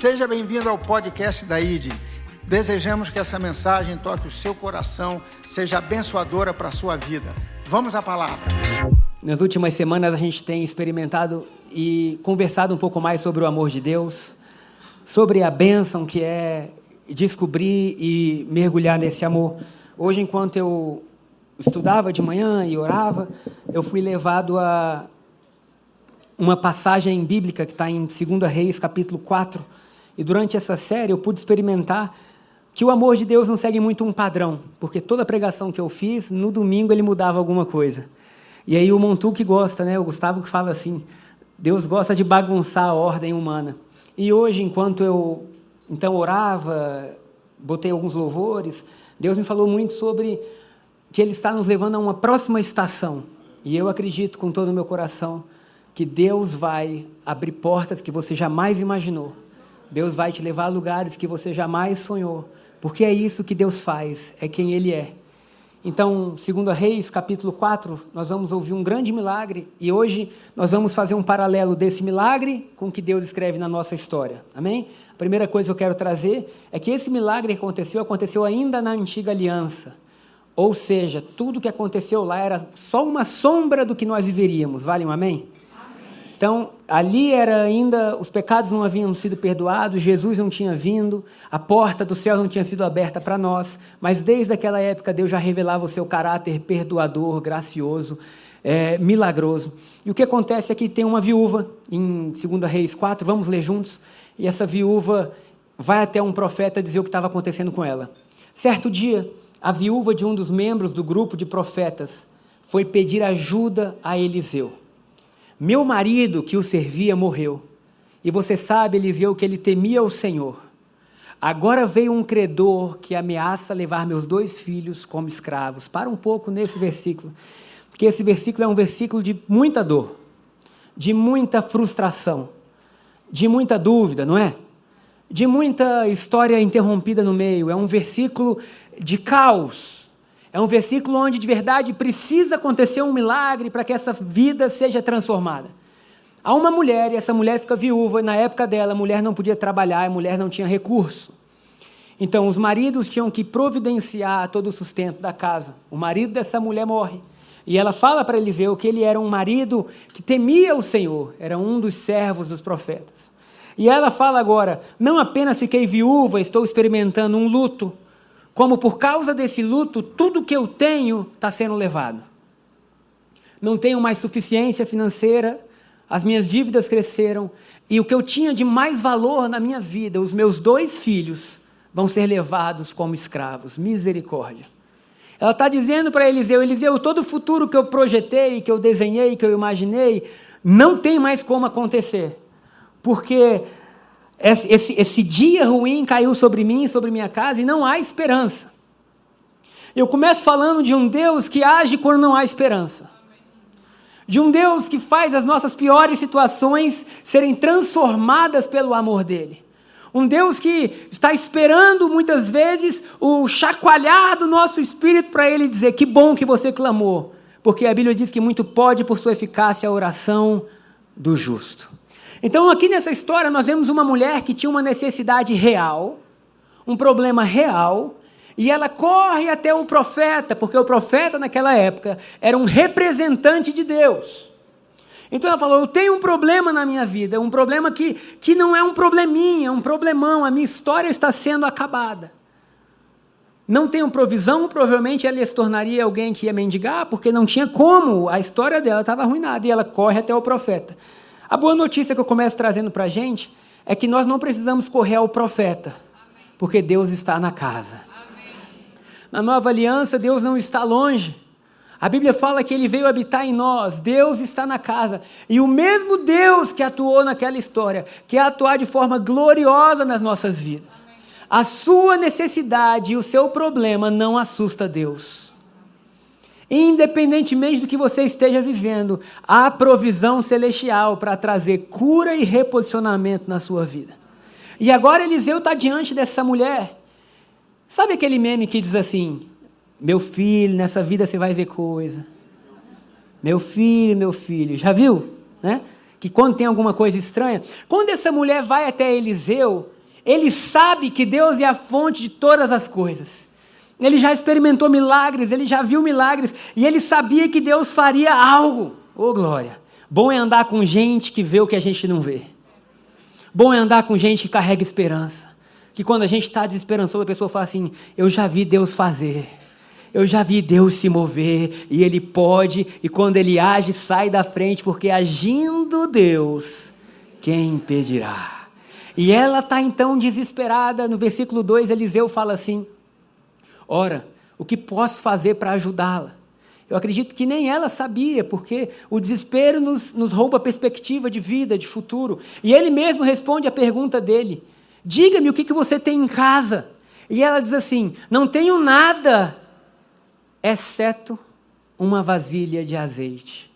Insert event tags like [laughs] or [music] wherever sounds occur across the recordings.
Seja bem-vindo ao podcast da ID. Desejamos que essa mensagem toque o seu coração, seja abençoadora para a sua vida. Vamos à palavra. Nas últimas semanas a gente tem experimentado e conversado um pouco mais sobre o amor de Deus, sobre a bênção que é descobrir e mergulhar nesse amor. Hoje, enquanto eu estudava de manhã e orava, eu fui levado a uma passagem bíblica que está em 2 Reis, capítulo 4. E durante essa série eu pude experimentar que o amor de Deus não segue muito um padrão, porque toda pregação que eu fiz, no domingo ele mudava alguma coisa. E aí o Montu que gosta, né? O Gustavo que fala assim, Deus gosta de bagunçar a ordem humana. E hoje, enquanto eu então orava, botei alguns louvores, Deus me falou muito sobre que Ele está nos levando a uma próxima estação. E eu acredito com todo o meu coração que Deus vai abrir portas que você jamais imaginou. Deus vai te levar a lugares que você jamais sonhou. Porque é isso que Deus faz, é quem Ele é. Então, segundo Reis, capítulo 4, nós vamos ouvir um grande milagre e hoje nós vamos fazer um paralelo desse milagre com o que Deus escreve na nossa história. Amém? A primeira coisa que eu quero trazer é que esse milagre que aconteceu, aconteceu ainda na antiga aliança. Ou seja, tudo que aconteceu lá era só uma sombra do que nós viveríamos. Vale um amém? Então, ali era ainda, os pecados não haviam sido perdoados, Jesus não tinha vindo, a porta do céu não tinha sido aberta para nós, mas desde aquela época Deus já revelava o seu caráter perdoador, gracioso, é, milagroso. E o que acontece é que tem uma viúva, em 2 Reis 4, vamos ler juntos, e essa viúva vai até um profeta dizer o que estava acontecendo com ela. Certo dia, a viúva de um dos membros do grupo de profetas foi pedir ajuda a Eliseu. Meu marido que o servia morreu. E você sabe, Eliseu, que ele temia o Senhor. Agora veio um credor que ameaça levar meus dois filhos como escravos. Para um pouco nesse versículo, porque esse versículo é um versículo de muita dor, de muita frustração, de muita dúvida, não é? De muita história interrompida no meio. É um versículo de caos é um versículo onde de verdade precisa acontecer um milagre para que essa vida seja transformada. Há uma mulher e essa mulher fica viúva, e na época dela a mulher não podia trabalhar, a mulher não tinha recurso. Então os maridos tinham que providenciar todo o sustento da casa. O marido dessa mulher morre. E ela fala para Eliseu que ele era um marido que temia o Senhor, era um dos servos dos profetas. E ela fala agora: não apenas fiquei viúva, estou experimentando um luto, como por causa desse luto, tudo que eu tenho está sendo levado. Não tenho mais suficiência financeira, as minhas dívidas cresceram, e o que eu tinha de mais valor na minha vida, os meus dois filhos, vão ser levados como escravos. Misericórdia. Ela está dizendo para Eliseu: Eliseu, todo o futuro que eu projetei, que eu desenhei, que eu imaginei, não tem mais como acontecer. Porque esse, esse, esse dia ruim caiu sobre mim, sobre minha casa, e não há esperança. Eu começo falando de um Deus que age quando não há esperança. De um Deus que faz as nossas piores situações serem transformadas pelo amor dele. Um Deus que está esperando muitas vezes o chacoalhar do nosso espírito para ele dizer: Que bom que você clamou. Porque a Bíblia diz que muito pode, por sua eficácia, a oração do justo. Então, aqui nessa história, nós vemos uma mulher que tinha uma necessidade real, um problema real, e ela corre até o profeta, porque o profeta naquela época era um representante de Deus. Então ela falou: Eu tenho um problema na minha vida, um problema que, que não é um probleminha, é um problemão, a minha história está sendo acabada. Não tenho provisão, provavelmente ela se tornaria alguém que ia mendigar, porque não tinha como, a história dela estava arruinada, e ela corre até o profeta. A boa notícia que eu começo trazendo para a gente é que nós não precisamos correr ao profeta, porque Deus está na casa. Na nova aliança, Deus não está longe. A Bíblia fala que ele veio habitar em nós, Deus está na casa. E o mesmo Deus que atuou naquela história, quer atuar de forma gloriosa nas nossas vidas. A sua necessidade e o seu problema não assusta Deus. Independentemente do que você esteja vivendo, há provisão celestial para trazer cura e reposicionamento na sua vida. E agora Eliseu está diante dessa mulher. Sabe aquele meme que diz assim: Meu filho, nessa vida você vai ver coisa. Meu filho, meu filho. Já viu? Né? que quando tem alguma coisa estranha, quando essa mulher vai até Eliseu, ele sabe que Deus é a fonte de todas as coisas. Ele já experimentou milagres, ele já viu milagres, e ele sabia que Deus faria algo. Ô oh, glória! Bom é andar com gente que vê o que a gente não vê. Bom é andar com gente que carrega esperança. Que quando a gente está desesperançoso, a pessoa fala assim: Eu já vi Deus fazer. Eu já vi Deus se mover e Ele pode, e quando Ele age, sai da frente, porque agindo Deus, quem impedirá? E ela está então desesperada. No versículo 2, Eliseu fala assim: Ora, o que posso fazer para ajudá-la? Eu acredito que nem ela sabia, porque o desespero nos, nos rouba a perspectiva de vida, de futuro. E ele mesmo responde a pergunta dele: Diga-me o que, que você tem em casa. E ela diz assim: Não tenho nada exceto uma vasilha de azeite.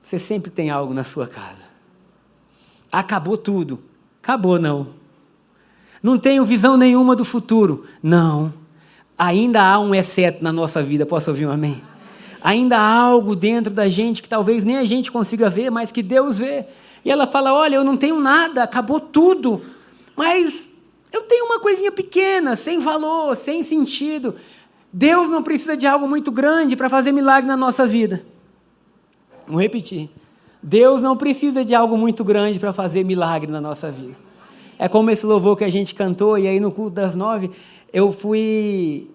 Você sempre tem algo na sua casa. Acabou tudo. Acabou, não. Não tenho visão nenhuma do futuro. Não. Ainda há um exceto na nossa vida. Posso ouvir um amém? Ainda há algo dentro da gente que talvez nem a gente consiga ver, mas que Deus vê. E ela fala: Olha, eu não tenho nada, acabou tudo. Mas eu tenho uma coisinha pequena, sem valor, sem sentido. Deus não precisa de algo muito grande para fazer milagre na nossa vida. Vou repetir. Deus não precisa de algo muito grande para fazer milagre na nossa vida. É como esse louvor que a gente cantou, e aí no culto das nove, eu fui.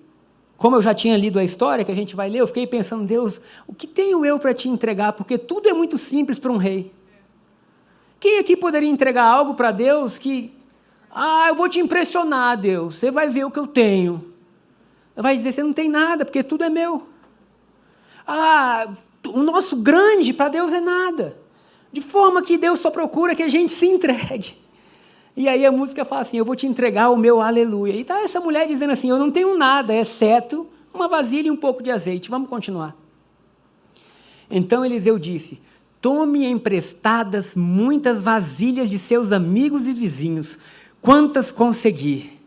Como eu já tinha lido a história que a gente vai ler, eu fiquei pensando, Deus, o que tenho eu para te entregar? Porque tudo é muito simples para um rei. Quem aqui poderia entregar algo para Deus que. Ah, eu vou te impressionar, Deus, você vai ver o que eu tenho vai dizer: você não tem nada, porque tudo é meu. Ah, o nosso grande para Deus é nada. De forma que Deus só procura que a gente se entregue. E aí a música fala assim: Eu vou te entregar o meu aleluia. E está essa mulher dizendo assim: Eu não tenho nada, exceto uma vasilha e um pouco de azeite. Vamos continuar. Então Eliseu disse: Tome emprestadas muitas vasilhas de seus amigos e vizinhos, quantas conseguir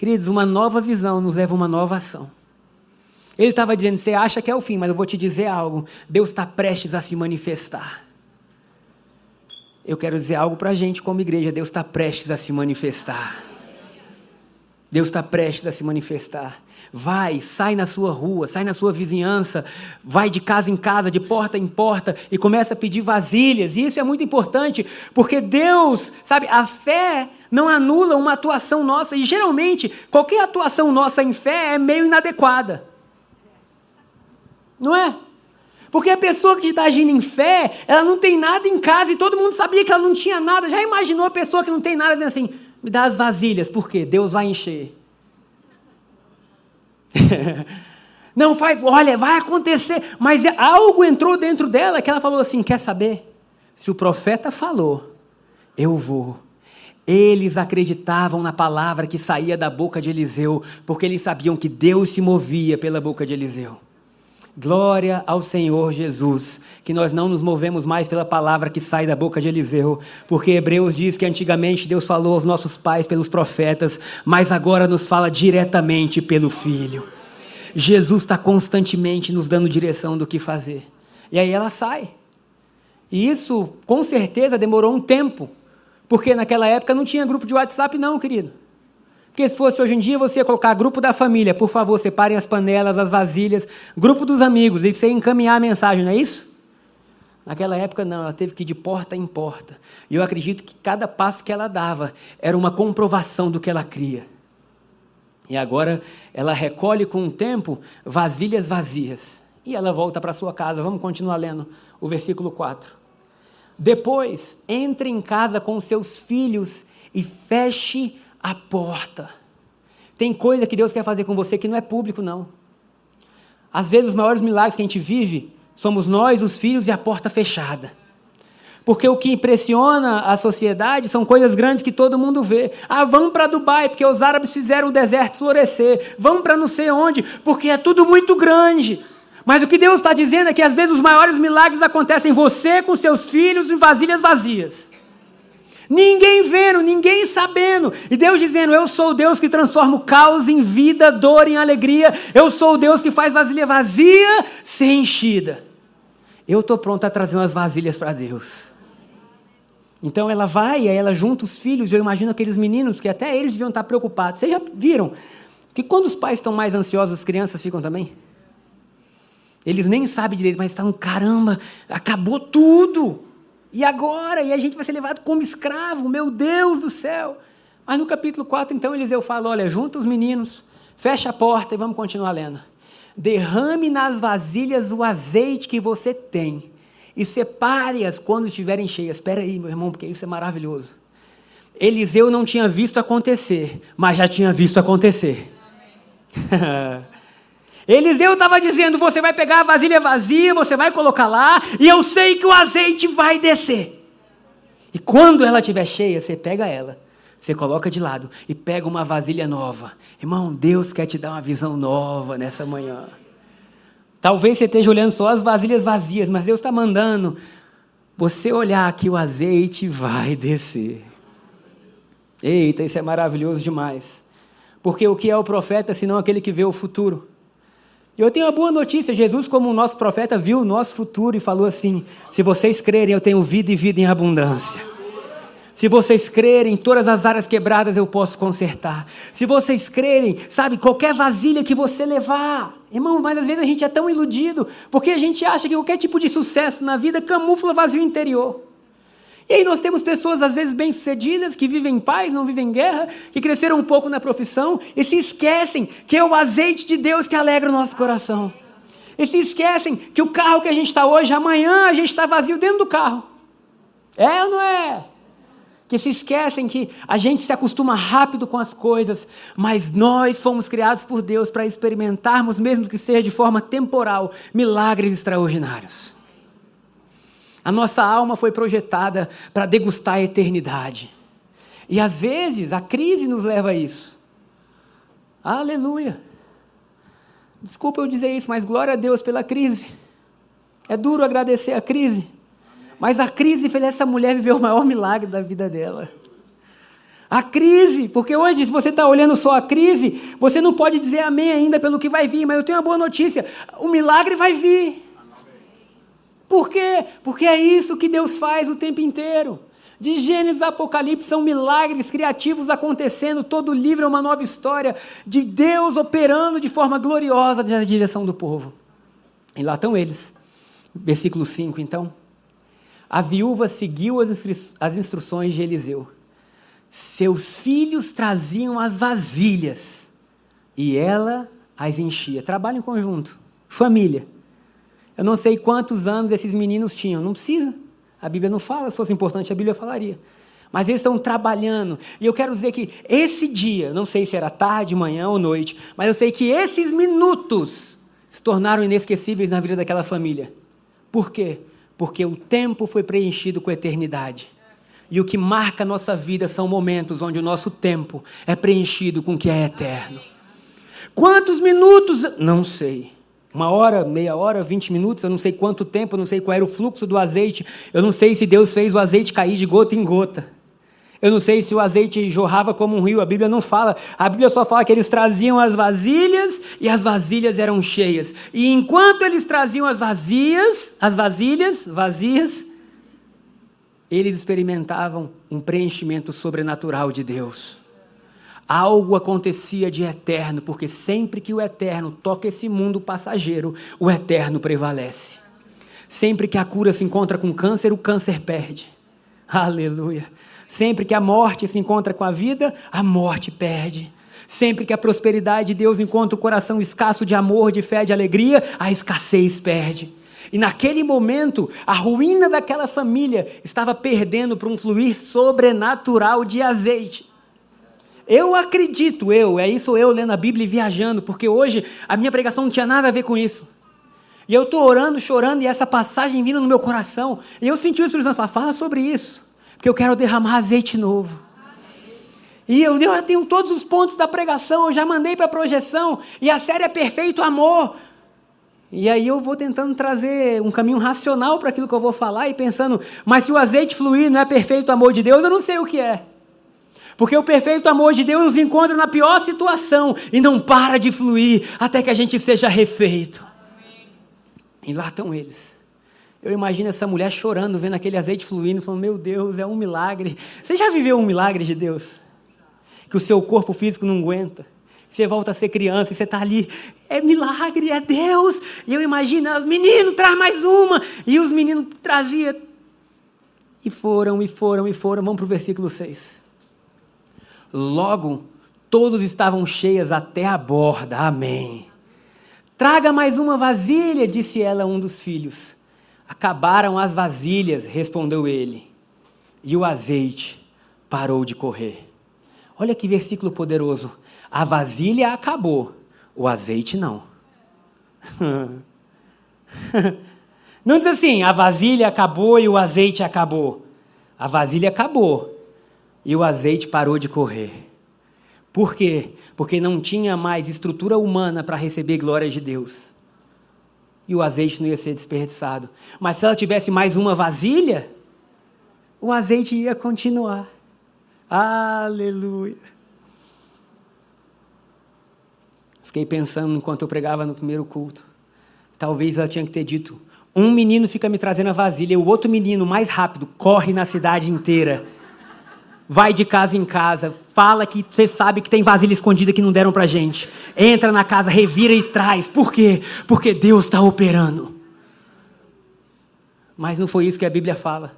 Queridos, uma nova visão nos leva a uma nova ação. Ele estava dizendo: você acha que é o fim, mas eu vou te dizer algo. Deus está prestes a se manifestar. Eu quero dizer algo para a gente como igreja: Deus está prestes a se manifestar. Deus está prestes a se manifestar. Vai, sai na sua rua, sai na sua vizinhança, vai de casa em casa, de porta em porta e começa a pedir vasilhas. E isso é muito importante, porque Deus, sabe, a fé não anula uma atuação nossa e geralmente qualquer atuação nossa em fé é meio inadequada. Não é? Porque a pessoa que está agindo em fé, ela não tem nada em casa e todo mundo sabia que ela não tinha nada. Já imaginou a pessoa que não tem nada dizendo assim: me dá as vasilhas, por quê? Deus vai encher. [laughs] Não, vai, olha, vai acontecer. Mas algo entrou dentro dela que ela falou assim: quer saber? Se o profeta falou, eu vou. Eles acreditavam na palavra que saía da boca de Eliseu, porque eles sabiam que Deus se movia pela boca de Eliseu. Glória ao Senhor Jesus, que nós não nos movemos mais pela palavra que sai da boca de Eliseu, porque Hebreus diz que antigamente Deus falou aos nossos pais pelos profetas, mas agora nos fala diretamente pelo Filho. Jesus está constantemente nos dando direção do que fazer. E aí ela sai. E isso, com certeza, demorou um tempo, porque naquela época não tinha grupo de WhatsApp, não, querido. Porque se fosse hoje em dia, você ia colocar grupo da família, por favor, separem as panelas, as vasilhas, grupo dos amigos, e você encaminhar a mensagem, não é isso? Naquela época, não, ela teve que ir de porta em porta. E eu acredito que cada passo que ela dava era uma comprovação do que ela cria. E agora ela recolhe com o tempo vasilhas vazias. E ela volta para sua casa. Vamos continuar lendo o versículo 4. Depois, entre em casa com seus filhos e feche a porta. Tem coisa que Deus quer fazer com você que não é público, não. Às vezes, os maiores milagres que a gente vive somos nós, os filhos, e a porta fechada. Porque o que impressiona a sociedade são coisas grandes que todo mundo vê. Ah, vamos para Dubai, porque os árabes fizeram o deserto florescer. Vamos para não sei onde, porque é tudo muito grande. Mas o que Deus está dizendo é que às vezes os maiores milagres acontecem em você, com seus filhos, em vasilhas vazias. Ninguém vendo, ninguém sabendo. E Deus dizendo: Eu sou o Deus que transforma o caos em vida, dor em alegria. Eu sou o Deus que faz vasilha vazia ser enchida. Eu estou pronto a trazer umas vasilhas para Deus. Então ela vai, aí ela junta os filhos, eu imagino aqueles meninos que até eles deviam estar preocupados. Vocês já viram que quando os pais estão mais ansiosos, as crianças ficam também? Eles nem sabem direito, mas estão, caramba, acabou tudo. E agora? E a gente vai ser levado como escravo, meu Deus do céu. Mas no capítulo 4, então, Eliseu fala: olha, junta os meninos, fecha a porta e vamos continuar lendo. Derrame nas vasilhas o azeite que você tem e separe-as quando estiverem cheias. Espera aí, meu irmão, porque isso é maravilhoso. Eliseu não tinha visto acontecer, mas já tinha visto acontecer. [laughs] Eliseu estava dizendo: você vai pegar a vasilha vazia, você vai colocar lá, e eu sei que o azeite vai descer. E quando ela estiver cheia, você pega ela, você coloca de lado e pega uma vasilha nova. Irmão, Deus quer te dar uma visão nova nessa manhã. Talvez você esteja olhando só as vasilhas vazias, mas Deus está mandando você olhar que o azeite vai descer. Eita, isso é maravilhoso demais. Porque o que é o profeta senão aquele que vê o futuro? Eu tenho uma boa notícia: Jesus, como o nosso profeta, viu o nosso futuro e falou assim: se vocês crerem, eu tenho vida e vida em abundância. Se vocês crerem, todas as áreas quebradas eu posso consertar. Se vocês crerem, sabe, qualquer vasilha que você levar. Irmão, mas às vezes a gente é tão iludido, porque a gente acha que qualquer tipo de sucesso na vida camufla vazio interior. E aí nós temos pessoas, às vezes, bem-sucedidas, que vivem em paz, não vivem em guerra, que cresceram um pouco na profissão e se esquecem que é o azeite de Deus que alegra o nosso coração. E se esquecem que o carro que a gente está hoje, amanhã a gente está vazio dentro do carro. É ou não é? que se esquecem que a gente se acostuma rápido com as coisas, mas nós fomos criados por Deus para experimentarmos, mesmo que seja de forma temporal, milagres extraordinários. A nossa alma foi projetada para degustar a eternidade. E às vezes a crise nos leva a isso. Aleluia. Desculpa eu dizer isso, mas glória a Deus pela crise. É duro agradecer a crise. Mas a crise fez essa mulher viver o maior milagre da vida dela. A crise, porque hoje, se você está olhando só a crise, você não pode dizer amém ainda pelo que vai vir, mas eu tenho uma boa notícia: o milagre vai vir. Por quê? Porque é isso que Deus faz o tempo inteiro. De Gênesis a Apocalipse são milagres criativos acontecendo, todo livro é uma nova história de Deus operando de forma gloriosa na direção do povo. E lá estão eles. Versículo 5, então. A viúva seguiu as, instru as instruções de Eliseu. Seus filhos traziam as vasilhas e ela as enchia. Trabalho em conjunto, família. Eu não sei quantos anos esses meninos tinham, não precisa. A Bíblia não fala, se fosse importante, a Bíblia falaria. Mas eles estão trabalhando. E eu quero dizer que esse dia, não sei se era tarde, manhã ou noite, mas eu sei que esses minutos se tornaram inesquecíveis na vida daquela família. Por quê? porque o tempo foi preenchido com a eternidade. E o que marca a nossa vida são momentos onde o nosso tempo é preenchido com o que é eterno. Quantos minutos? Não sei. Uma hora, meia hora, vinte minutos, eu não sei quanto tempo, eu não sei qual era o fluxo do azeite, eu não sei se Deus fez o azeite cair de gota em gota. Eu não sei se o azeite jorrava como um rio, a Bíblia não fala. A Bíblia só fala que eles traziam as vasilhas e as vasilhas eram cheias. E enquanto eles traziam as vazias, as vasilhas vazias, eles experimentavam um preenchimento sobrenatural de Deus. Algo acontecia de eterno, porque sempre que o eterno toca esse mundo passageiro, o eterno prevalece. Sempre que a cura se encontra com câncer, o câncer perde. Aleluia. Sempre que a morte se encontra com a vida, a morte perde. Sempre que a prosperidade de Deus encontra o coração escasso de amor, de fé, de alegria, a escassez perde. E naquele momento, a ruína daquela família estava perdendo para um fluir sobrenatural de azeite. Eu acredito, eu, é isso eu lendo a Bíblia e viajando, porque hoje a minha pregação não tinha nada a ver com isso. E eu estou orando, chorando, e essa passagem vindo no meu coração. E eu senti o Espírito Santo falar, fala sobre isso porque eu quero derramar azeite novo. E eu, eu já tenho todos os pontos da pregação, eu já mandei para a projeção, e a série é Perfeito Amor. E aí eu vou tentando trazer um caminho racional para aquilo que eu vou falar e pensando, mas se o azeite fluir não é perfeito amor de Deus, eu não sei o que é. Porque o perfeito amor de Deus nos encontra na pior situação e não para de fluir até que a gente seja refeito. E lá estão eles. Eu imagino essa mulher chorando, vendo aquele azeite fluindo, falando: Meu Deus, é um milagre. Você já viveu um milagre de Deus? Que o seu corpo físico não aguenta. Você volta a ser criança e você está ali. É milagre, é Deus. E eu imagino, os meninos, traz mais uma. E os meninos traziam. E foram, e foram, e foram. Vamos para o versículo 6. Logo, todos estavam cheias até a borda. Amém. Traga mais uma vasilha, disse ela a um dos filhos. Acabaram as vasilhas, respondeu ele, e o azeite parou de correr. Olha que versículo poderoso. A vasilha acabou, o azeite não. [laughs] Não diz assim, a vasilha acabou e o azeite acabou. A vasilha acabou e o azeite parou de correr. Por quê? Porque não tinha mais estrutura humana para receber glória de Deus e o azeite não ia ser desperdiçado. Mas se ela tivesse mais uma vasilha, o azeite ia continuar. Aleluia. Fiquei pensando enquanto eu pregava no primeiro culto. Talvez ela tinha que ter dito: um menino fica me trazendo a vasilha, e o outro menino, mais rápido, corre na cidade inteira vai de casa em casa, fala que você sabe que tem vasilha escondida que não deram para gente. Entra na casa, revira e traz. Por quê? Porque Deus está operando. Mas não foi isso que a Bíblia fala.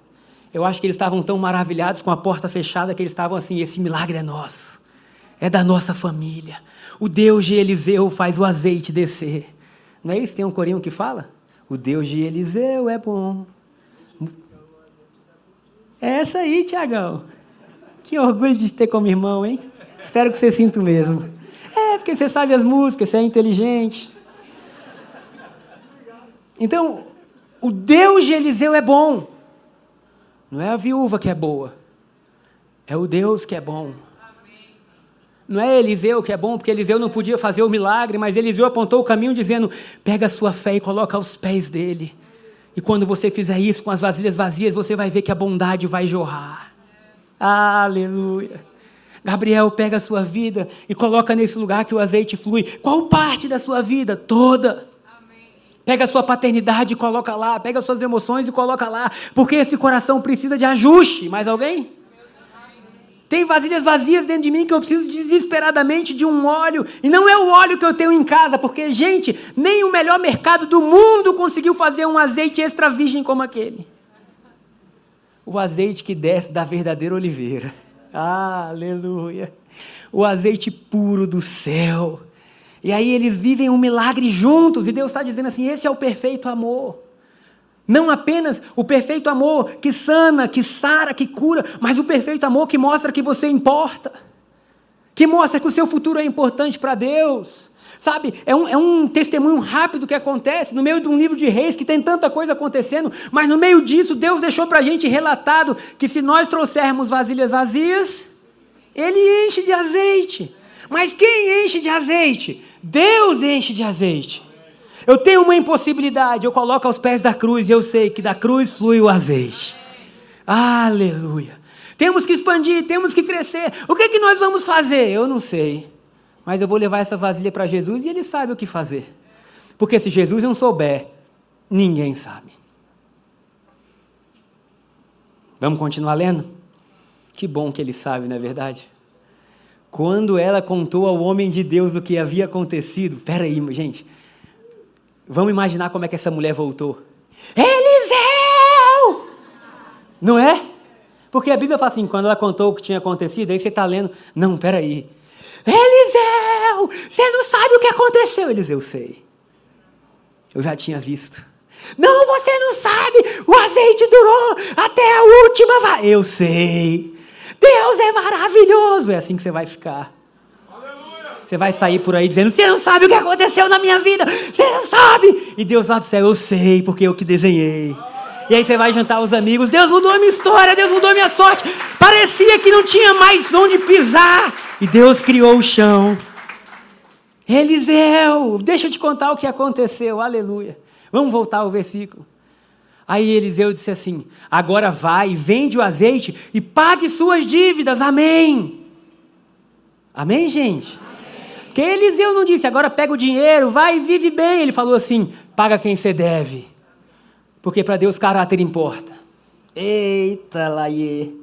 Eu acho que eles estavam tão maravilhados com a porta fechada que eles estavam assim: esse milagre é nosso, é da nossa família. O Deus de Eliseu faz o azeite descer. Não é isso? Tem um corinho que fala? O Deus de Eliseu é bom. É essa aí, Tiagão. Que orgulho de te ter como irmão, hein? Espero que você sinta o mesmo. É, porque você sabe as músicas, você é inteligente. Então, o Deus de Eliseu é bom. Não é a viúva que é boa. É o Deus que é bom. Não é Eliseu que é bom, porque Eliseu não podia fazer o milagre, mas Eliseu apontou o caminho dizendo: pega a sua fé e coloca aos pés dele. E quando você fizer isso com as vasilhas vazias, você vai ver que a bondade vai jorrar. Aleluia. Gabriel pega a sua vida e coloca nesse lugar que o azeite flui. Qual parte da sua vida? Toda. Pega a sua paternidade e coloca lá. Pega as suas emoções e coloca lá. Porque esse coração precisa de ajuste. Mais alguém? Tem vasilhas vazias dentro de mim que eu preciso desesperadamente de um óleo. E não é o óleo que eu tenho em casa, porque, gente, nem o melhor mercado do mundo conseguiu fazer um azeite extra virgem como aquele o azeite que desce da verdadeira oliveira. Aleluia. O azeite puro do céu. E aí eles vivem um milagre juntos, e Deus está dizendo assim: esse é o perfeito amor. Não apenas o perfeito amor que sana, que sara, que cura, mas o perfeito amor que mostra que você importa, que mostra que o seu futuro é importante para Deus. Sabe, é um, é um testemunho rápido que acontece no meio de um livro de reis que tem tanta coisa acontecendo, mas no meio disso Deus deixou para a gente relatado que se nós trouxermos vasilhas vazias, Ele enche de azeite. Mas quem enche de azeite? Deus enche de azeite. Eu tenho uma impossibilidade, eu coloco aos pés da cruz e eu sei que da cruz flui o azeite. Aleluia. Temos que expandir, temos que crescer. O que, é que nós vamos fazer? Eu não sei. Mas eu vou levar essa vasilha para Jesus e ele sabe o que fazer. Porque se Jesus não souber, ninguém sabe. Vamos continuar lendo? Que bom que ele sabe, não é verdade? Quando ela contou ao homem de Deus o que havia acontecido, peraí, gente, vamos imaginar como é que essa mulher voltou. Eliseu! Não é? Porque a Bíblia fala assim, quando ela contou o que tinha acontecido, aí você está lendo, não, peraí, Eliseu, você não sabe o que aconteceu. Eliseu, sei. Eu já tinha visto. Não, você não sabe. O azeite durou até a última. Eu sei. Deus é maravilhoso. É assim que você vai ficar. Você vai sair por aí dizendo: Você não sabe o que aconteceu na minha vida. Você não sabe. E Deus lá do céu, eu sei, porque eu que desenhei. E aí você vai jantar os amigos. Deus mudou a minha história, Deus mudou a minha sorte. Parecia que não tinha mais onde pisar. E Deus criou o chão. Eliseu, deixa eu te contar o que aconteceu, aleluia. Vamos voltar ao versículo. Aí Eliseu disse assim: Agora vai, vende o azeite e pague suas dívidas, amém. Amém, gente? Amém. Porque Eliseu não disse, agora pega o dinheiro, vai e vive bem. Ele falou assim: paga quem você deve. Porque para Deus caráter importa. Eita, Laie.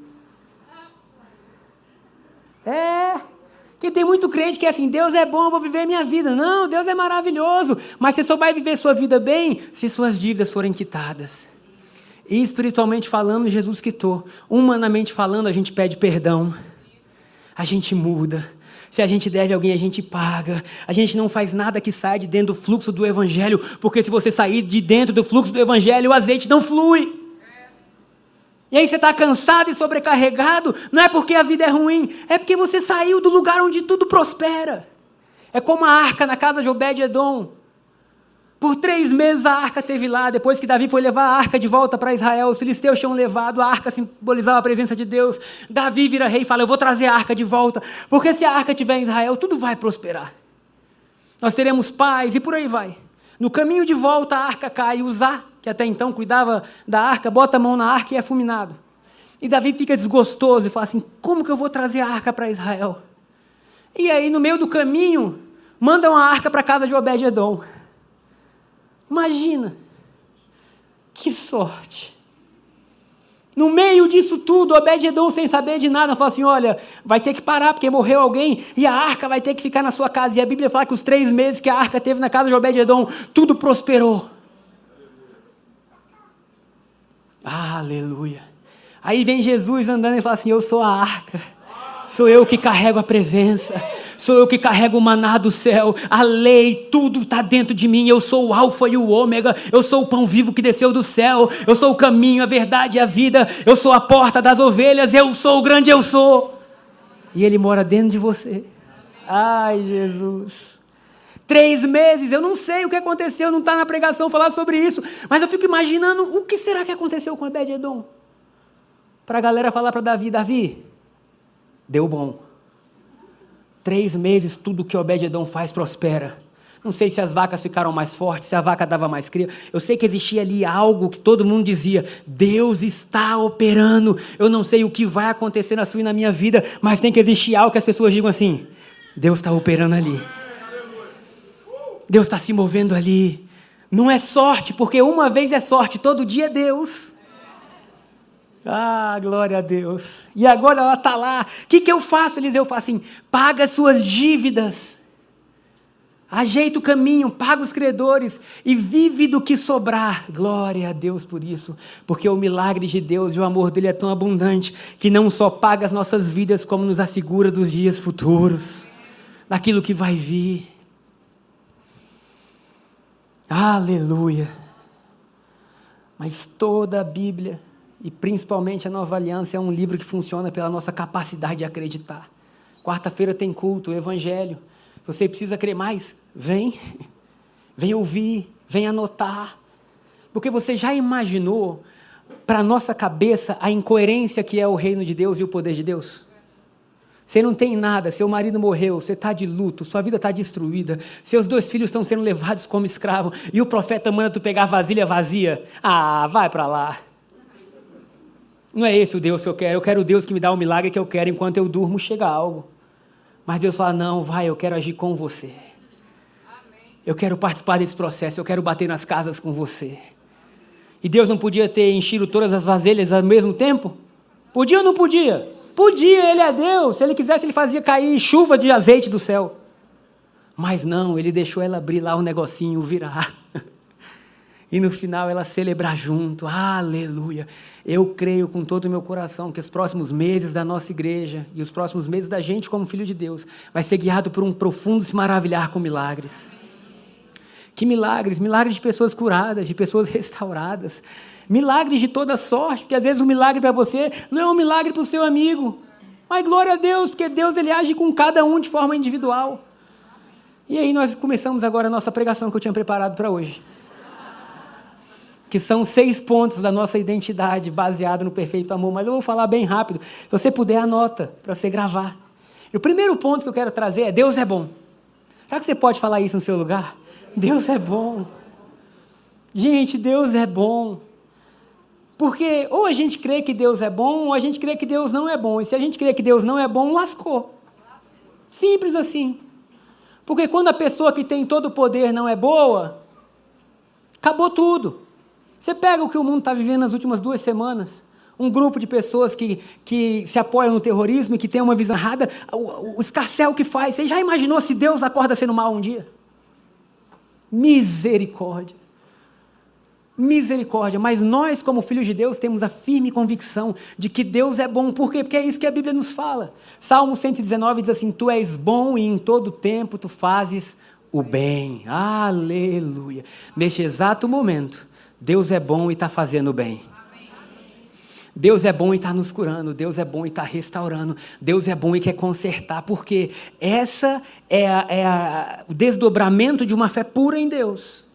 É. Que tem muito crente que é assim, Deus é bom, eu vou viver minha vida. Não, Deus é maravilhoso. Mas você só vai viver sua vida bem se suas dívidas forem quitadas. E espiritualmente falando, Jesus quitou. Humanamente falando, a gente pede perdão. A gente muda. Se a gente deve alguém, a gente paga. A gente não faz nada que saia de dentro do fluxo do Evangelho, porque se você sair de dentro do fluxo do Evangelho, o azeite não flui. E aí você está cansado e sobrecarregado, não é porque a vida é ruim, é porque você saiu do lugar onde tudo prospera. É como a arca na casa de Obed-Edom. Por três meses a arca teve lá, depois que Davi foi levar a arca de volta para Israel, os filisteus tinham levado, a arca simbolizava a presença de Deus. Davi vira rei e fala: Eu vou trazer a arca de volta, porque se a arca estiver em Israel, tudo vai prosperar. Nós teremos paz e por aí vai. No caminho de volta, a arca cai, Uzá, que até então cuidava da arca, bota a mão na arca e é fulminado. E Davi fica desgostoso e fala assim: como que eu vou trazer a arca para Israel? E aí, no meio do caminho, mandam a arca para a casa de Obed-Edom. Imagina, que sorte. No meio disso tudo, Obed-Edom, sem saber de nada, fala assim: olha, vai ter que parar porque morreu alguém e a arca vai ter que ficar na sua casa. E a Bíblia fala que os três meses que a arca teve na casa de Obed-Edom, tudo prosperou. Aleluia. Aí vem Jesus andando e fala assim: Eu sou a arca, sou eu que carrego a presença, sou eu que carrego o maná do céu, a lei, tudo está dentro de mim. Eu sou o Alfa e o Ômega, eu sou o pão vivo que desceu do céu, eu sou o caminho, a verdade e a vida, eu sou a porta das ovelhas, eu sou o grande eu sou. E Ele mora dentro de você. Ai, Jesus. Três meses, eu não sei o que aconteceu, não está na pregação falar sobre isso, mas eu fico imaginando o que será que aconteceu com Ebed-Edom. Para a galera falar para Davi, Davi, deu bom. Três meses, tudo que Obed-Edom faz prospera. Não sei se as vacas ficaram mais fortes, se a vaca dava mais cria. Eu sei que existia ali algo que todo mundo dizia: Deus está operando. Eu não sei o que vai acontecer na sua e na minha vida, mas tem que existir algo que as pessoas digam assim: Deus está operando ali. Deus está se movendo ali. Não é sorte, porque uma vez é sorte, todo dia é Deus. Ah, glória a Deus. E agora ela está lá. O que, que eu faço, Eliseu? Eu faço assim: paga as suas dívidas, ajeita o caminho, paga os credores e vive do que sobrar. Glória a Deus por isso, porque o milagre de Deus e o amor dele é tão abundante que não só paga as nossas vidas, como nos assegura dos dias futuros, daquilo que vai vir. Aleluia. Mas toda a Bíblia e principalmente a Nova Aliança é um livro que funciona pela nossa capacidade de acreditar. Quarta-feira tem culto, Evangelho. Se você precisa crer mais, vem. Vem ouvir, vem anotar. Porque você já imaginou, para a nossa cabeça, a incoerência que é o reino de Deus e o poder de Deus? Você não tem nada, seu marido morreu, você está de luto, sua vida está destruída, seus dois filhos estão sendo levados como escravo, e o profeta manda tu pegar vasilha vazia. Ah, vai para lá. Não é esse o Deus que eu quero. Eu quero o Deus que me dá o milagre que eu quero enquanto eu durmo, chega algo. Mas Deus fala: não, vai, eu quero agir com você. Eu quero participar desse processo, eu quero bater nas casas com você. E Deus não podia ter enchido todas as vasilhas ao mesmo tempo? Podia ou não podia? Podia, Ele é Deus. Se Ele quisesse, Ele fazia cair chuva de azeite do céu. Mas não, Ele deixou ela abrir lá o negocinho, virar. [laughs] e no final ela celebrar junto. Aleluia. Eu creio com todo o meu coração que os próximos meses da nossa igreja e os próximos meses da gente como filho de Deus vai ser guiado por um profundo se maravilhar com milagres. Que milagres, milagres de pessoas curadas, de pessoas [laughs] restauradas, milagres de toda sorte, porque às vezes o milagre para você não é um milagre para o seu amigo. Mas glória a Deus, porque Deus ele age com cada um de forma individual. E aí nós começamos agora a nossa pregação que eu tinha preparado para hoje que são seis pontos da nossa identidade baseado no perfeito amor, mas eu vou falar bem rápido. Se você puder, anota para você gravar. E o primeiro ponto que eu quero trazer é Deus é bom. Será que você pode falar isso no seu lugar? Deus é bom. Gente, Deus é bom. Porque ou a gente crê que Deus é bom, ou a gente crê que Deus não é bom. E se a gente crê que Deus não é bom, lascou. Simples assim. Porque quando a pessoa que tem todo o poder não é boa, acabou tudo. Você pega o que o mundo está vivendo nas últimas duas semanas. Um grupo de pessoas que, que se apoiam no terrorismo e que tem uma visão errada, o, o escarcel que faz. Você já imaginou se Deus acorda sendo mal um dia? Misericórdia. Misericórdia. Mas nós, como filhos de Deus, temos a firme convicção de que Deus é bom. Por quê? Porque é isso que a Bíblia nos fala. Salmo 119 diz assim: Tu és bom e em todo tempo tu fazes o bem. Aleluia. Neste exato momento, Deus é bom e está fazendo o bem. Deus é bom e está nos curando, Deus é bom e está restaurando, Deus é bom e quer consertar, porque essa é, a, é a, o desdobramento de uma fé pura em Deus.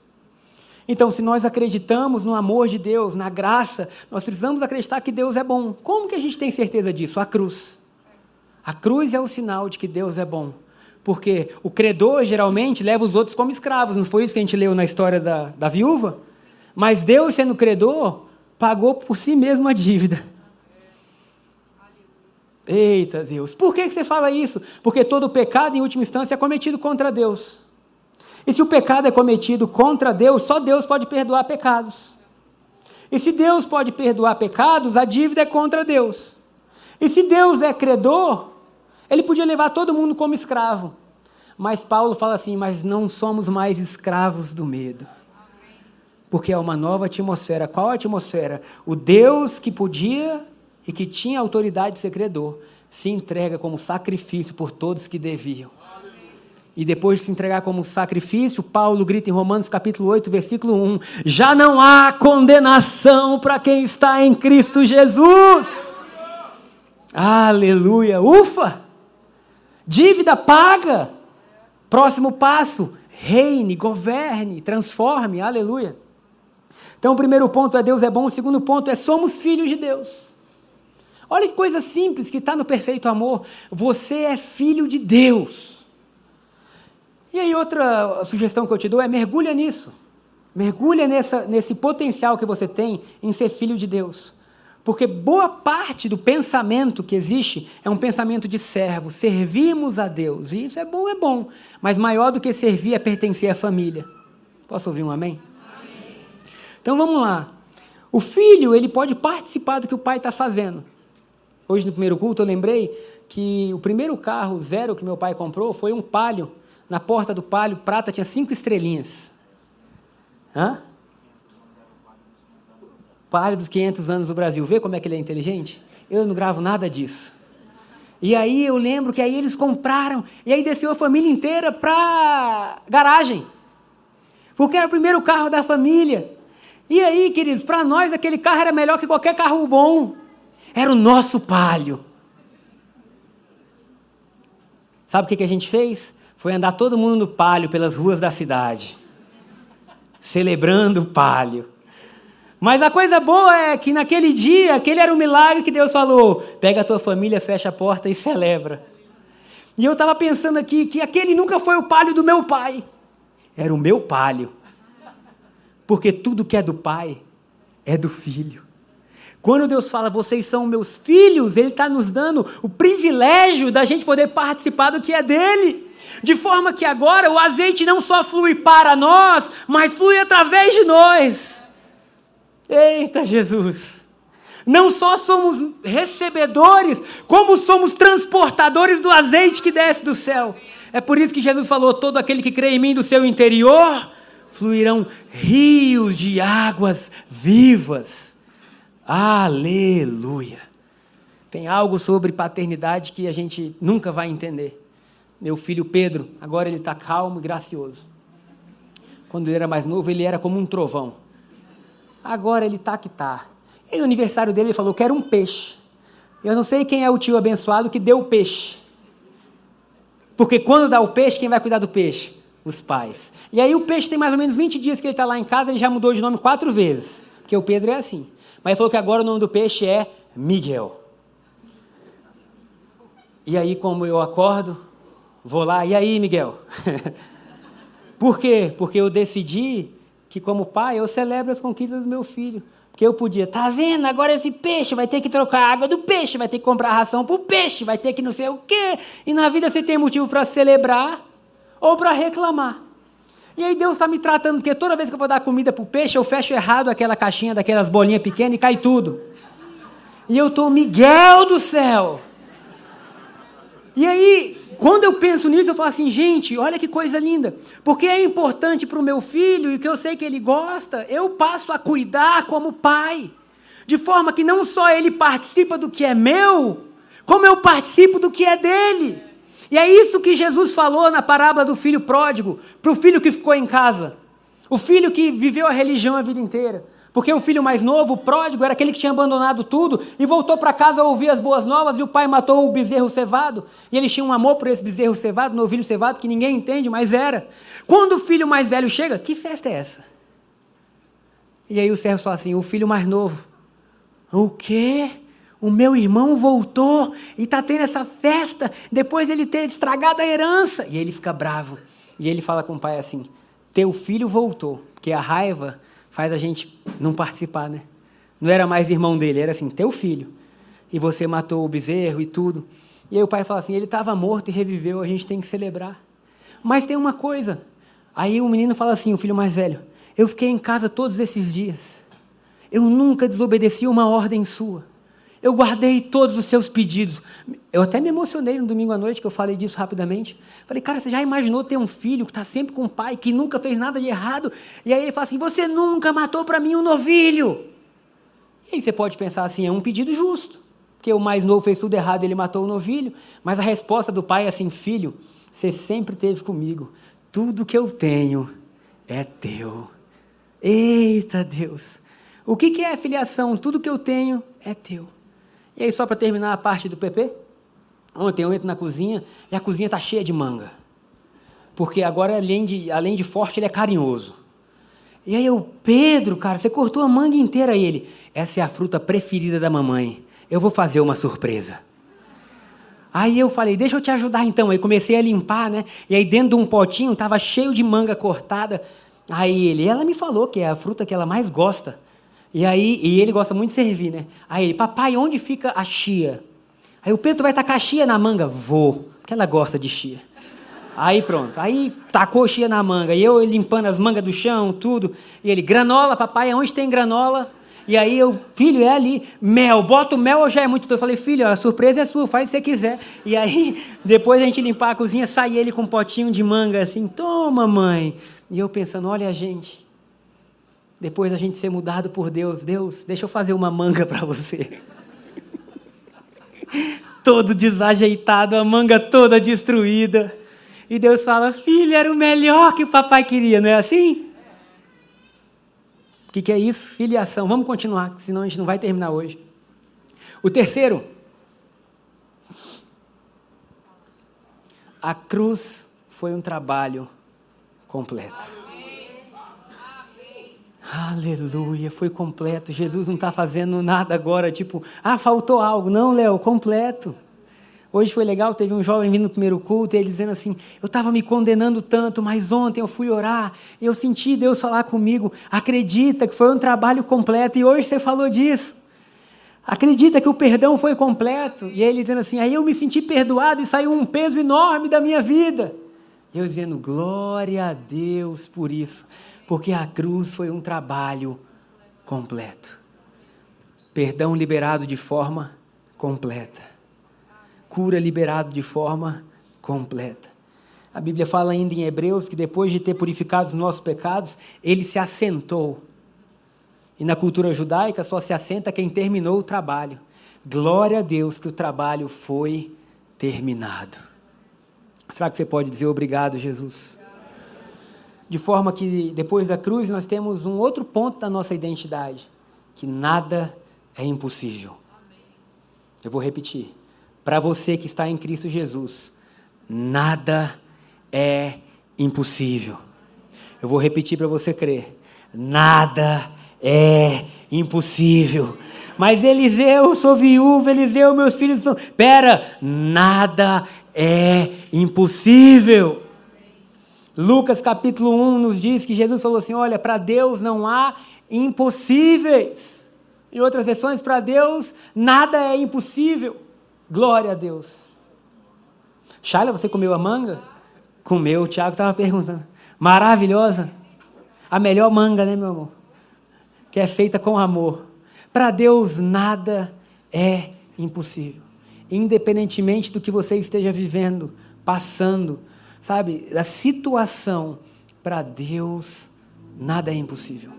Então, se nós acreditamos no amor de Deus, na graça, nós precisamos acreditar que Deus é bom. Como que a gente tem certeza disso? A cruz. A cruz é o sinal de que Deus é bom. Porque o credor geralmente leva os outros como escravos, não foi isso que a gente leu na história da, da viúva? Mas Deus, sendo credor, pagou por si mesmo a dívida. Eita Deus, por que você fala isso? Porque todo pecado, em última instância, é cometido contra Deus. E se o pecado é cometido contra Deus, só Deus pode perdoar pecados. E se Deus pode perdoar pecados, a dívida é contra Deus. E se Deus é credor, ele podia levar todo mundo como escravo. Mas Paulo fala assim: mas não somos mais escravos do medo porque é uma nova atmosfera. Qual a atmosfera? O Deus que podia e que tinha autoridade de ser credor se entrega como sacrifício por todos que deviam. E depois de se entregar como sacrifício, Paulo grita em Romanos capítulo 8, versículo 1: Já não há condenação para quem está em Cristo Jesus. Aleluia! Ufa! Dívida paga. Próximo passo: reine, governe, transforme. Aleluia. Então, o primeiro ponto é Deus é bom, o segundo ponto é somos filhos de Deus. Olha que coisa simples que está no perfeito amor. Você é filho de Deus. E aí, outra sugestão que eu te dou é mergulha nisso. Mergulha nessa, nesse potencial que você tem em ser filho de Deus. Porque boa parte do pensamento que existe é um pensamento de servo. Servimos a Deus. E isso é bom, é bom. Mas maior do que servir é pertencer à família. Posso ouvir um amém? Então vamos lá. O filho, ele pode participar do que o pai está fazendo. Hoje no primeiro culto eu lembrei que o primeiro carro zero que meu pai comprou foi um palio. Na porta do palio, prata tinha cinco estrelinhas. Hã? Palio dos 500 anos do Brasil. Vê como é que ele é inteligente? Eu não gravo nada disso. E aí eu lembro que aí eles compraram, e aí desceu a família inteira para garagem. Porque era o primeiro carro da família. E aí, queridos, para nós aquele carro era melhor que qualquer carro bom. Era o nosso palio. Sabe o que a gente fez? Foi andar todo mundo no palio pelas ruas da cidade, celebrando o palio. Mas a coisa boa é que naquele dia, aquele era o milagre que Deus falou: pega a tua família, fecha a porta e celebra. E eu estava pensando aqui que aquele nunca foi o palio do meu pai, era o meu palio. Porque tudo que é do Pai é do Filho. Quando Deus fala, vocês são meus filhos, Ele está nos dando o privilégio da gente poder participar do que é dele. De forma que agora o azeite não só flui para nós, mas flui através de nós. Eita Jesus! Não só somos recebedores, como somos transportadores do azeite que desce do céu. É por isso que Jesus falou: todo aquele que crê em mim do seu interior fluirão rios de águas vivas. Aleluia. Tem algo sobre paternidade que a gente nunca vai entender. Meu filho Pedro, agora ele está calmo e gracioso. Quando ele era mais novo, ele era como um trovão. Agora ele está que está. E no aniversário dele, ele falou: Quero um peixe. Eu não sei quem é o tio abençoado que deu o peixe. Porque quando dá o peixe, quem vai cuidar do peixe? os pais. E aí o peixe tem mais ou menos 20 dias que ele está lá em casa, ele já mudou de nome quatro vezes. Porque o Pedro é assim. Mas ele falou que agora o nome do peixe é Miguel. E aí, como eu acordo, vou lá, e aí, Miguel? [laughs] Por quê? Porque eu decidi que, como pai, eu celebro as conquistas do meu filho. Porque eu podia, tá vendo? Agora esse peixe vai ter que trocar a água do peixe, vai ter que comprar ração para o peixe, vai ter que não sei o quê. E na vida você tem motivo para celebrar ou para reclamar. E aí Deus está me tratando, porque toda vez que eu vou dar comida para o peixe, eu fecho errado aquela caixinha daquelas bolinhas pequenas e cai tudo. E eu estou, Miguel do céu. E aí, quando eu penso nisso, eu falo assim, gente, olha que coisa linda. Porque é importante para o meu filho e que eu sei que ele gosta, eu passo a cuidar como pai. De forma que não só ele participa do que é meu, como eu participo do que é dele. E é isso que Jesus falou na parábola do filho pródigo, para o filho que ficou em casa. O filho que viveu a religião a vida inteira. Porque o filho mais novo, o pródigo, era aquele que tinha abandonado tudo e voltou para casa a ouvir as boas novas e o pai matou o bezerro cevado. E eles tinham um amor por esse bezerro cevado, novilho cevado, que ninguém entende, mas era. Quando o filho mais velho chega, que festa é essa? E aí o servo fala assim: o filho mais novo. O quê? O meu irmão voltou e está tendo essa festa depois ele ter estragado a herança. E ele fica bravo. E ele fala com o pai assim: Teu filho voltou. Porque a raiva faz a gente não participar, né? Não era mais irmão dele, era assim, teu filho. E você matou o bezerro e tudo. E aí o pai fala assim: ele estava morto e reviveu, a gente tem que celebrar. Mas tem uma coisa. Aí o menino fala assim, o filho mais velho: eu fiquei em casa todos esses dias. Eu nunca desobedeci uma ordem sua. Eu guardei todos os seus pedidos. Eu até me emocionei no domingo à noite que eu falei disso rapidamente. Falei, cara, você já imaginou ter um filho que está sempre com o pai, que nunca fez nada de errado? E aí ele fala assim: Você nunca matou para mim um novilho. E aí você pode pensar assim: é um pedido justo. Porque o mais novo fez tudo errado e ele matou o novilho. Mas a resposta do pai é assim: Filho, você sempre esteve comigo. Tudo que eu tenho é teu. Eita Deus! O que é filiação? Tudo que eu tenho é teu. E aí, só para terminar a parte do PP, ontem eu entro na cozinha e a cozinha está cheia de manga. Porque agora, além de, além de forte, ele é carinhoso. E aí eu, Pedro, cara, você cortou a manga inteira. Aí ele, essa é a fruta preferida da mamãe. Eu vou fazer uma surpresa. Aí eu falei, deixa eu te ajudar então. Aí comecei a limpar, né? E aí dentro de um potinho estava cheio de manga cortada. Aí ele, ela me falou que é a fruta que ela mais gosta. E aí, e ele gosta muito de servir, né? Aí ele, papai, onde fica a chia? Aí o Pedro vai tacar a chia na manga? Vou, porque ela gosta de chia. Aí pronto, aí tacou chia na manga, e eu limpando as mangas do chão, tudo. E ele, granola, papai, onde tem granola? E aí eu, filho, é ali, mel, bota o mel ou já é muito doce? Eu falei, filho, a surpresa é sua, faz o que você quiser. E aí, [laughs] depois a gente limpar a cozinha, sai ele com um potinho de manga assim, toma, mãe. E eu pensando, olha a gente, depois a gente ser mudado por Deus, Deus, deixa eu fazer uma manga para você. [laughs] Todo desajeitado, a manga toda destruída. E Deus fala: Filho, era o melhor que o papai queria, não é assim? O que, que é isso? Filiação. Vamos continuar, senão a gente não vai terminar hoje. O terceiro, a cruz foi um trabalho completo. Aleluia, foi completo. Jesus não está fazendo nada agora, tipo, ah, faltou algo. Não, Léo, completo. Hoje foi legal, teve um jovem vindo no primeiro culto e ele dizendo assim: Eu estava me condenando tanto, mas ontem eu fui orar, eu senti Deus falar comigo. Acredita que foi um trabalho completo e hoje você falou disso. Acredita que o perdão foi completo. E ele dizendo assim: Aí eu me senti perdoado e saiu um peso enorme da minha vida. Eu dizendo: Glória a Deus por isso porque a cruz foi um trabalho completo. Perdão liberado de forma completa. Cura liberado de forma completa. A Bíblia fala ainda em Hebreus que depois de ter purificado os nossos pecados, ele se assentou. E na cultura judaica só se assenta quem terminou o trabalho. Glória a Deus que o trabalho foi terminado. Será que você pode dizer obrigado, Jesus? De forma que depois da cruz nós temos um outro ponto da nossa identidade, que nada é impossível. Eu vou repetir. Para você que está em Cristo Jesus, nada é impossível. Eu vou repetir para você crer. Nada é impossível. Mas Eliseu, sou viúva, Eliseu, meus filhos são. Pera, nada é impossível. Lucas capítulo 1 nos diz que Jesus falou assim: olha, para Deus não há impossíveis. Em outras versões, para Deus nada é impossível. Glória a Deus. Shaila, você comeu a manga? Comeu, o Tiago estava perguntando. maravilhosa, a melhor manga, né, meu amor? Que é feita com amor. Para Deus nada é impossível. Independentemente do que você esteja vivendo, passando, sabe, da situação, para Deus nada é impossível.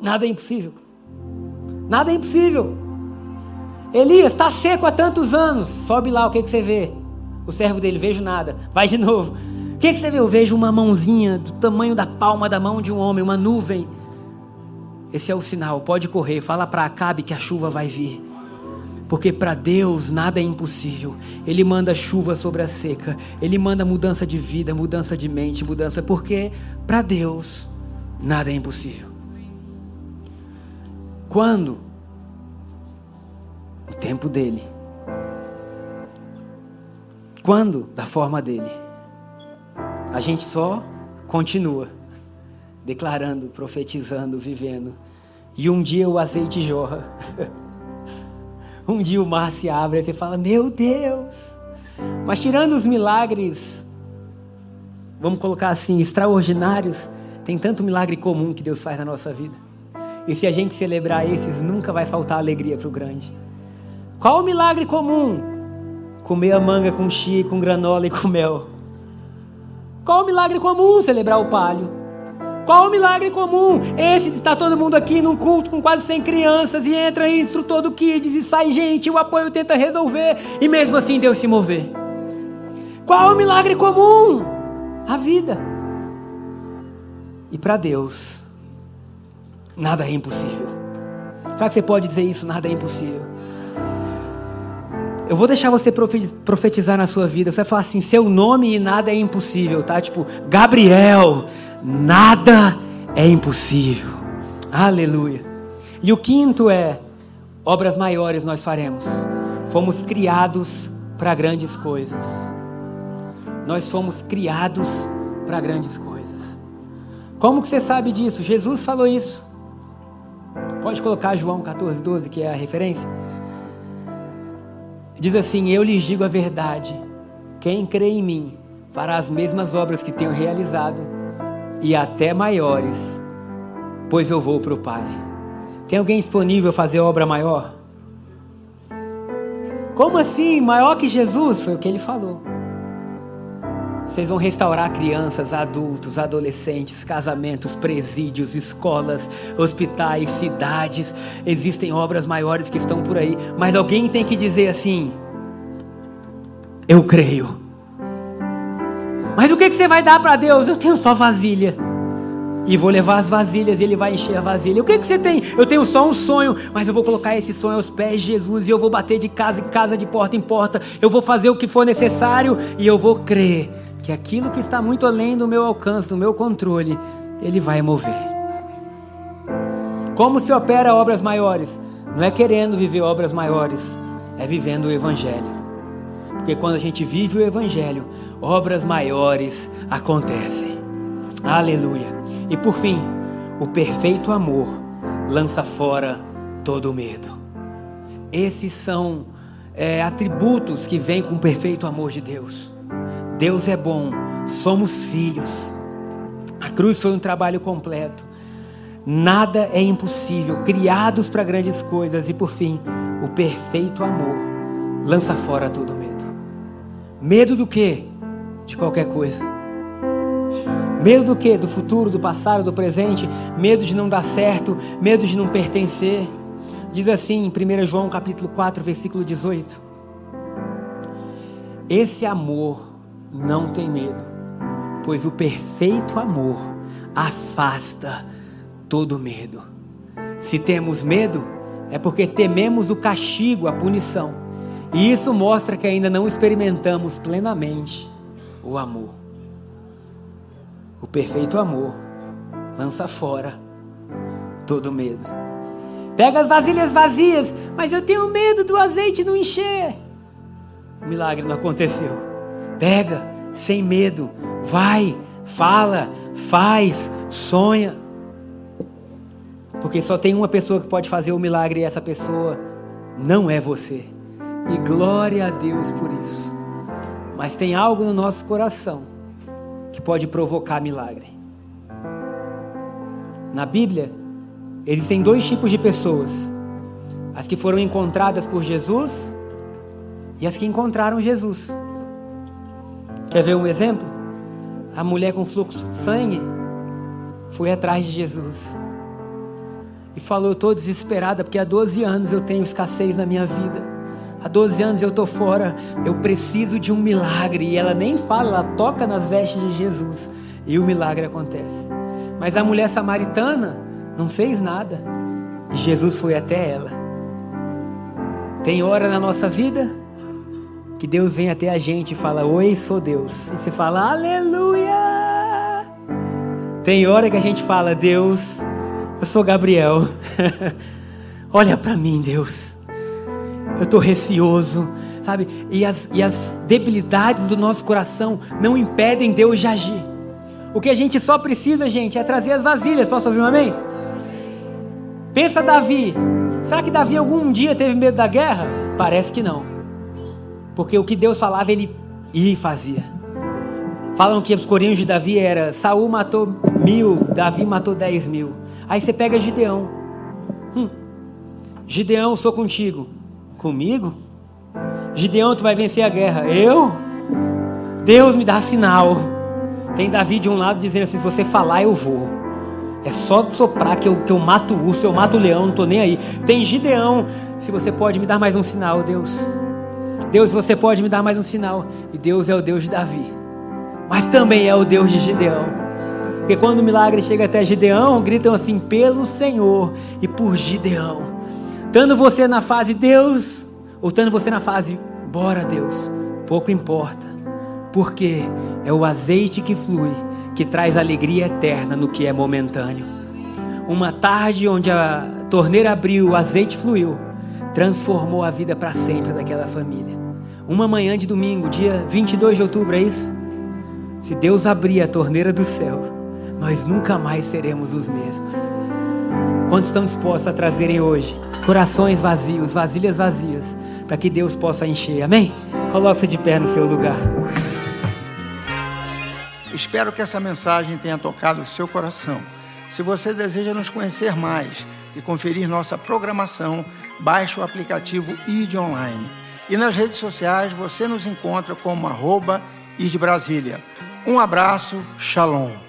Nada é impossível. Nada é impossível. Elias está seco há tantos anos. Sobe lá, o que, que você vê? O servo dele, vejo nada. Vai de novo. O que, que você vê? Eu vejo uma mãozinha do tamanho da palma da mão de um homem, uma nuvem. Esse é o sinal. Pode correr. Fala para Acabe que a chuva vai vir. Porque para Deus nada é impossível. Ele manda chuva sobre a seca. Ele manda mudança de vida, mudança de mente, mudança. Porque para Deus nada é impossível. Quando? O tempo dele. Quando? Da forma dele. A gente só continua declarando, profetizando, vivendo. E um dia o azeite jorra. [laughs] um dia o mar se abre e você fala: Meu Deus! Mas tirando os milagres, vamos colocar assim, extraordinários, tem tanto milagre comum que Deus faz na nossa vida. E se a gente celebrar esses, nunca vai faltar alegria para o grande. Qual o milagre comum? Comer a manga com chia, com granola e com mel. Qual o milagre comum? Celebrar o palio. Qual o milagre comum? Esse de estar todo mundo aqui num culto com quase 100 crianças e entra instrutor do Kids e sai gente, o apoio tenta resolver e mesmo assim Deus se mover. Qual o milagre comum? A vida. E para Deus, nada é impossível. Será que você pode dizer isso? Nada é impossível. Eu vou deixar você profetizar na sua vida. Você vai falar assim: seu nome e nada é impossível, tá? Tipo, Gabriel nada é impossível. Aleluia. E o quinto é: obras maiores nós faremos. Fomos criados para grandes coisas. Nós fomos criados para grandes coisas. Como que você sabe disso? Jesus falou isso. Pode colocar João 14, 12, que é a referência. Diz assim: Eu lhes digo a verdade. Quem crê em mim fará as mesmas obras que tenho realizado e até maiores, pois eu vou para o Pai. Tem alguém disponível a fazer obra maior? Como assim? Maior que Jesus? Foi o que ele falou. Vocês vão restaurar crianças, adultos, adolescentes, casamentos, presídios, escolas, hospitais, cidades. Existem obras maiores que estão por aí, mas alguém tem que dizer assim: Eu creio. Mas o que, que você vai dar para Deus? Eu tenho só vasilha. E vou levar as vasilhas e ele vai encher a vasilha. O que, que você tem? Eu tenho só um sonho, mas eu vou colocar esse sonho aos pés de Jesus e eu vou bater de casa em casa, de porta em porta. Eu vou fazer o que for necessário e eu vou crer que aquilo que está muito além do meu alcance, do meu controle, ele vai mover. Como se opera obras maiores? Não é querendo viver obras maiores, é vivendo o Evangelho. Porque quando a gente vive o Evangelho, obras maiores acontecem. Aleluia. E por fim, o perfeito amor lança fora todo medo. Esses são é, atributos que vêm com o perfeito amor de Deus. Deus é bom, somos filhos. A cruz foi um trabalho completo. Nada é impossível, criados para grandes coisas. E por fim, o perfeito amor lança fora todo medo. Medo do quê? de qualquer coisa. Medo do que? Do futuro, do passado, do presente. Medo de não dar certo. Medo de não pertencer. Diz assim em 1 João capítulo 4, versículo 18. Esse amor não tem medo, pois o perfeito amor afasta todo medo. Se temos medo, é porque tememos o castigo, a punição. E isso mostra que ainda não experimentamos plenamente o amor. O perfeito amor lança fora todo medo. Pega as vasilhas vazias, mas eu tenho medo do azeite não encher. O milagre não aconteceu. Pega, sem medo, vai, fala, faz, sonha. Porque só tem uma pessoa que pode fazer o milagre e essa pessoa não é você. E glória a Deus por isso. Mas tem algo no nosso coração que pode provocar milagre. Na Bíblia, existem dois tipos de pessoas: as que foram encontradas por Jesus e as que encontraram Jesus. Quer ver um exemplo? A mulher com fluxo de sangue foi atrás de Jesus e falou: Eu estou desesperada porque há 12 anos eu tenho escassez na minha vida. Há 12 anos eu estou fora, eu preciso de um milagre. E ela nem fala, ela toca nas vestes de Jesus e o milagre acontece. Mas a mulher samaritana não fez nada e Jesus foi até ela. Tem hora na nossa vida que Deus vem até a gente e fala: Oi, sou Deus. E você fala: Aleluia. Tem hora que a gente fala: Deus, eu sou Gabriel. [laughs] Olha para mim, Deus. Eu estou receoso, sabe? E as, e as debilidades do nosso coração não impedem Deus de agir. O que a gente só precisa, gente, é trazer as vasilhas. Posso ouvir um amém? Pensa Davi. Será que Davi algum dia teve medo da guerra? Parece que não. Porque o que Deus falava, ele ia e fazia. Falam que os corinhos de Davi era Saul matou mil, Davi matou dez mil. Aí você pega Gideão. Hum. Gideão, sou contigo. Comigo? Gideão, tu vai vencer a guerra. Eu? Deus me dá sinal. Tem Davi de um lado dizendo assim: se você falar, eu vou. É só soprar que eu, que eu mato o urso, eu mato o leão, não estou nem aí. Tem Gideão, se você pode me dar mais um sinal, Deus. Deus, você pode me dar mais um sinal. E Deus é o Deus de Davi, mas também é o Deus de Gideão. Porque quando o milagre chega até Gideão, gritam assim: pelo Senhor e por Gideão. Estando você na fase Deus, ou estando você na fase bora Deus, pouco importa. Porque é o azeite que flui que traz alegria eterna no que é momentâneo. Uma tarde onde a torneira abriu, o azeite fluiu, transformou a vida para sempre daquela família. Uma manhã de domingo, dia 22 de outubro, é isso? Se Deus abrir a torneira do céu, nós nunca mais seremos os mesmos. Quantos estão dispostos a trazerem hoje corações vazios, vasilhas vazias, para que Deus possa encher? Amém? Coloque-se de pé no seu lugar. Espero que essa mensagem tenha tocado o seu coração. Se você deseja nos conhecer mais e conferir nossa programação, baixe o aplicativo ID Online. E nas redes sociais você nos encontra como arroba Brasília. Um abraço, shalom.